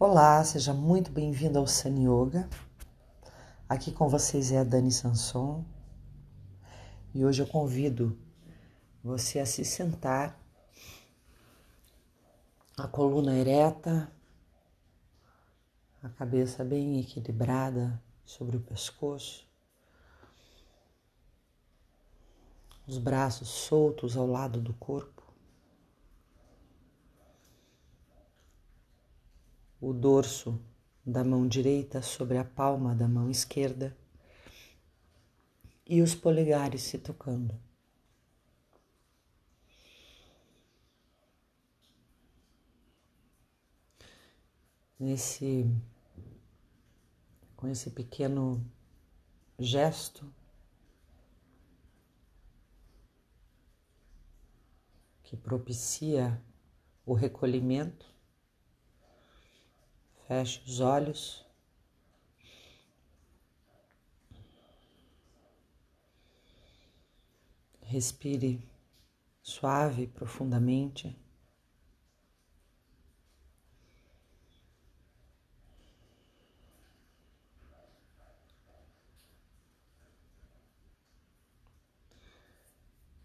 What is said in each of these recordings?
Olá, seja muito bem-vindo ao Sun Yoga. Aqui com vocês é a Dani Sanson e hoje eu convido você a se sentar, a coluna ereta, a cabeça bem equilibrada sobre o pescoço, os braços soltos ao lado do corpo. O dorso da mão direita sobre a palma da mão esquerda e os polegares se tocando. Nesse com esse pequeno gesto que propicia o recolhimento Feche os olhos. Respire suave e profundamente.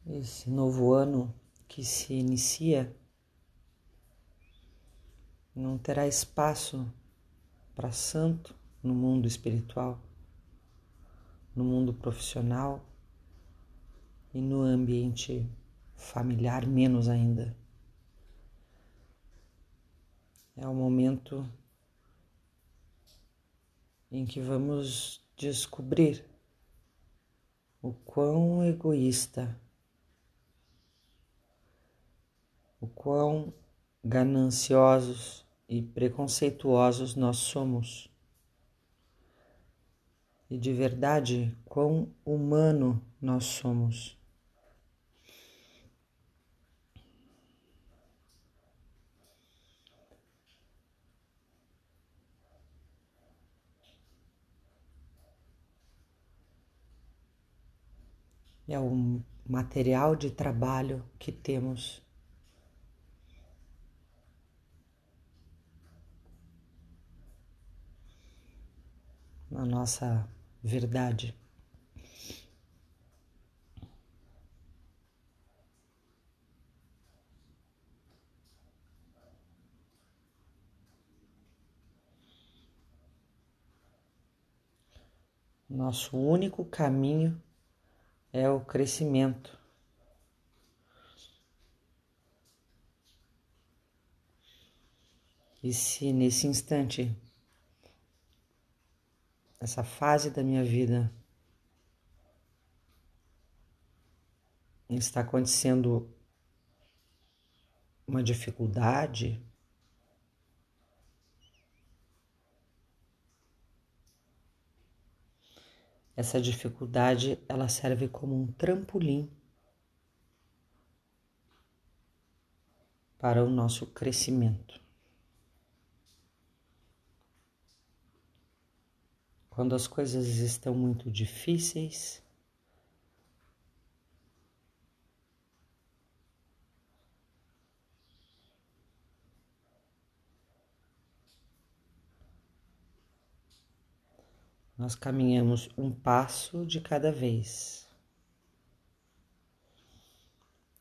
Esse novo ano que se inicia não terá espaço para santo no mundo espiritual, no mundo profissional e no ambiente familiar, menos ainda. É o momento em que vamos descobrir o quão egoísta, o quão gananciosos e preconceituosos nós somos. E de verdade, quão humano nós somos. É o material de trabalho que temos na nossa verdade. Nosso único caminho é o crescimento. E se nesse instante essa fase da minha vida está acontecendo uma dificuldade, essa dificuldade ela serve como um trampolim para o nosso crescimento. Quando as coisas estão muito difíceis, nós caminhamos um passo de cada vez.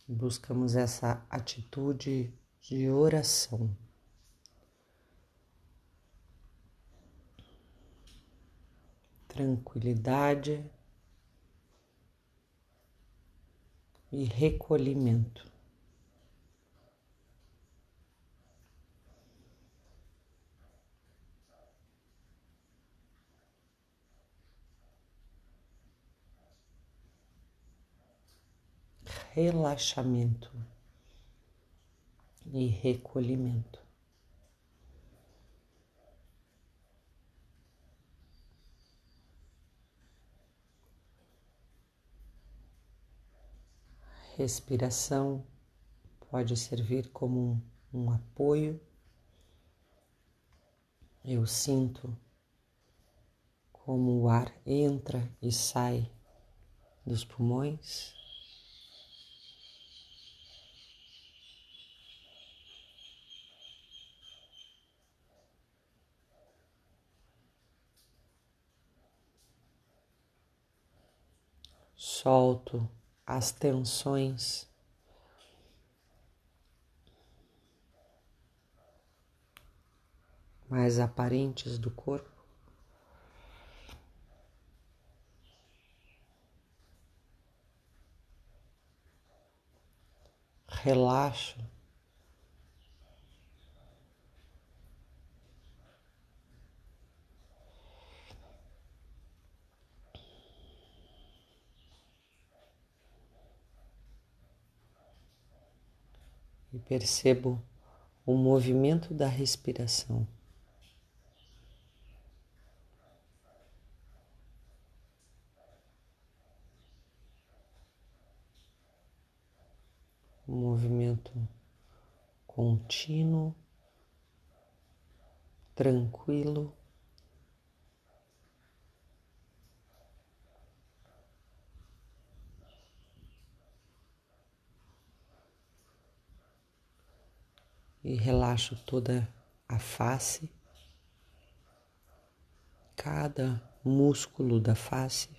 Buscamos essa atitude de oração. Tranquilidade e recolhimento. Relaxamento e recolhimento. respiração pode servir como um, um apoio. Eu sinto como o ar entra e sai dos pulmões. Solto as tensões. Mais aparentes do corpo. Relaxo e percebo o movimento da respiração. Um movimento contínuo, tranquilo. E relaxo toda a face, cada músculo da face.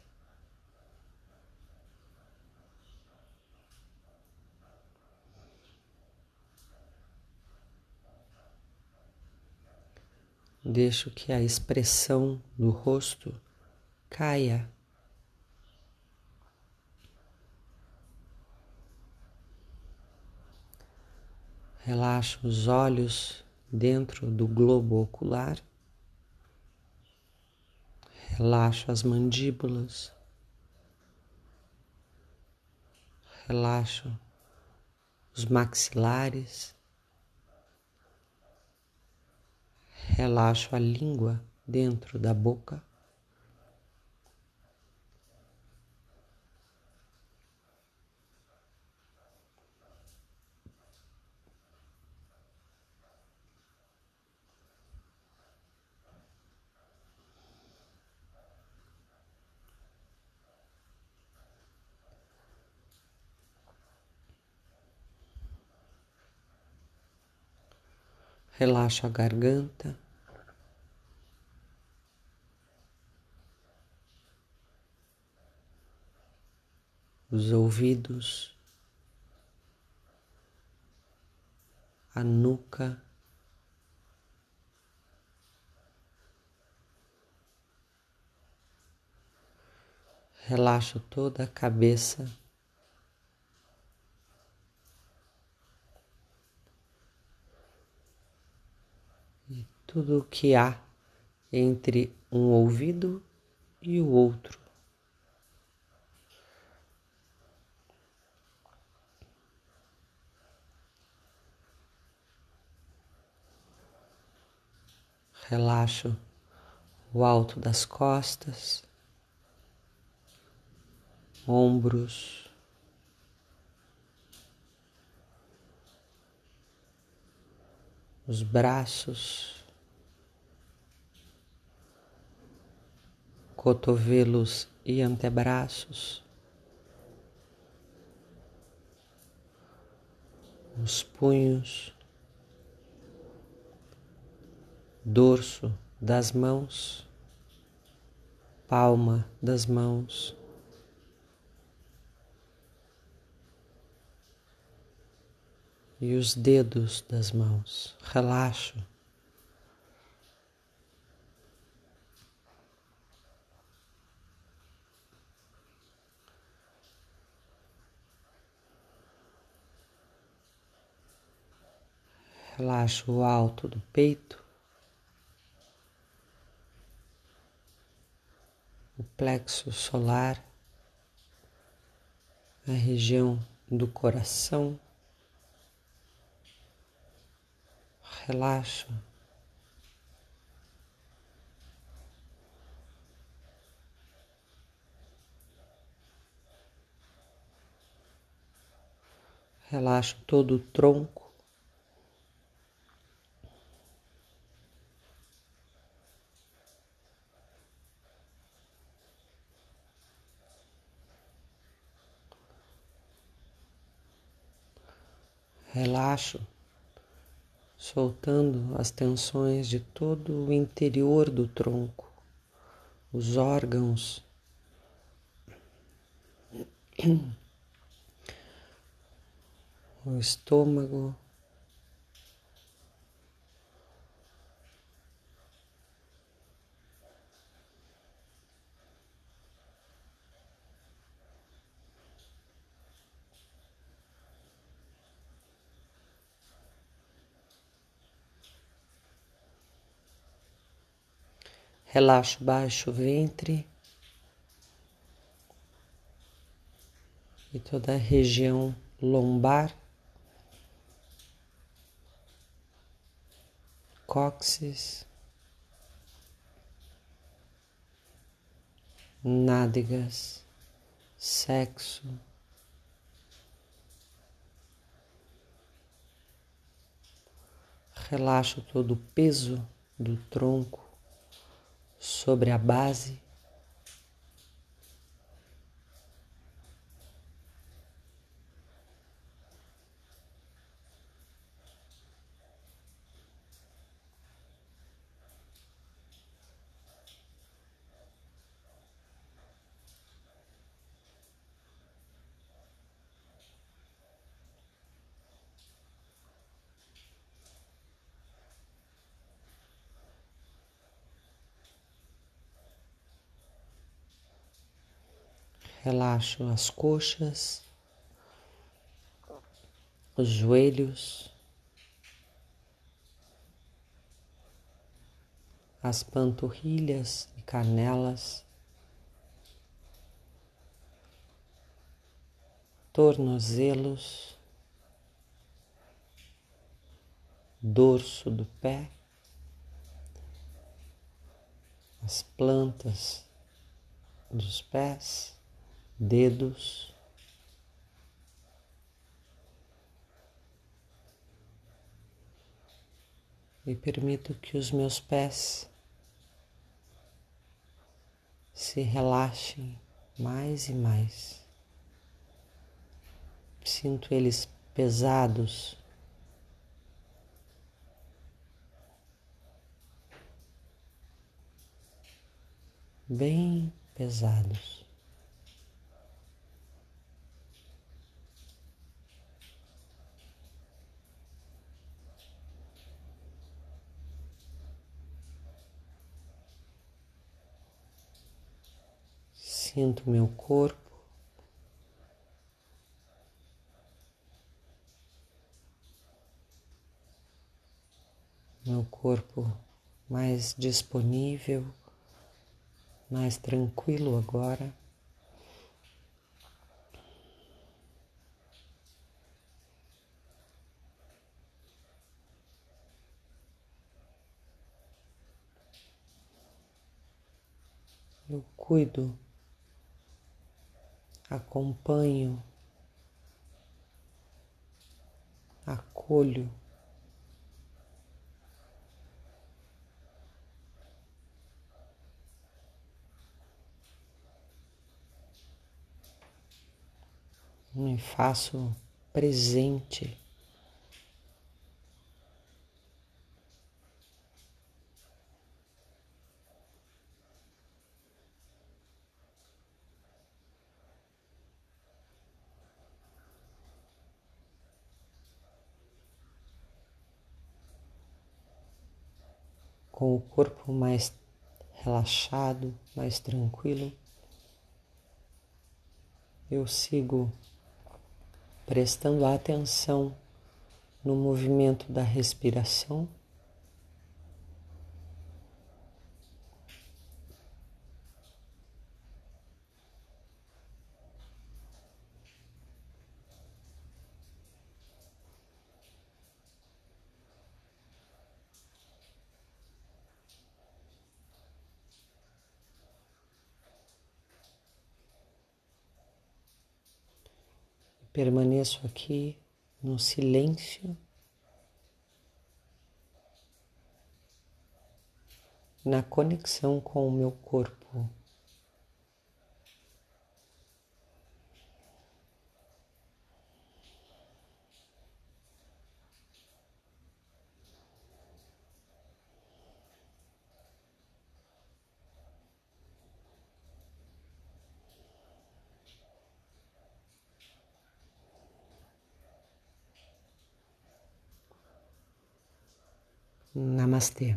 Deixo que a expressão do rosto caia Relaxa os olhos dentro do globo ocular. Relaxa as mandíbulas. Relaxa os maxilares. Relaxa a língua dentro da boca. Relaxa a garganta. Os ouvidos, a nuca, relaxa toda a cabeça. Tudo o que há entre um ouvido e o outro. Relaxo o alto das costas, ombros, os braços. Cotovelos e antebraços, os punhos, dorso das mãos, palma das mãos. E os dedos das mãos, relaxo. Relaxa o alto do peito, o plexo solar, a região do coração. Relaxa. Relaxa todo o tronco. Relaxo, soltando as tensões de todo o interior do tronco, os órgãos. o estômago. Relaxa baixo ventre. E toda a região lombar, cóccix, nádegas, sexo. Relaxa todo o peso do tronco sobre a base. Relaxo as coxas, os joelhos, as panturrilhas e canelas, tornozelos, dorso do pé, as plantas dos pés dedos, e permito que os meus pés se relaxem mais e mais. Sinto eles pesados. Bem pesados. Sinto meu corpo. Meu corpo mais disponível, mais tranquilo agora. Eu cuido acompanho, acolho. Me faço presente. Com o corpo mais relaxado, mais tranquilo, eu sigo prestando atenção no movimento da respiração. Permaneço aqui no silêncio, na conexão com o meu corpo. Namastê.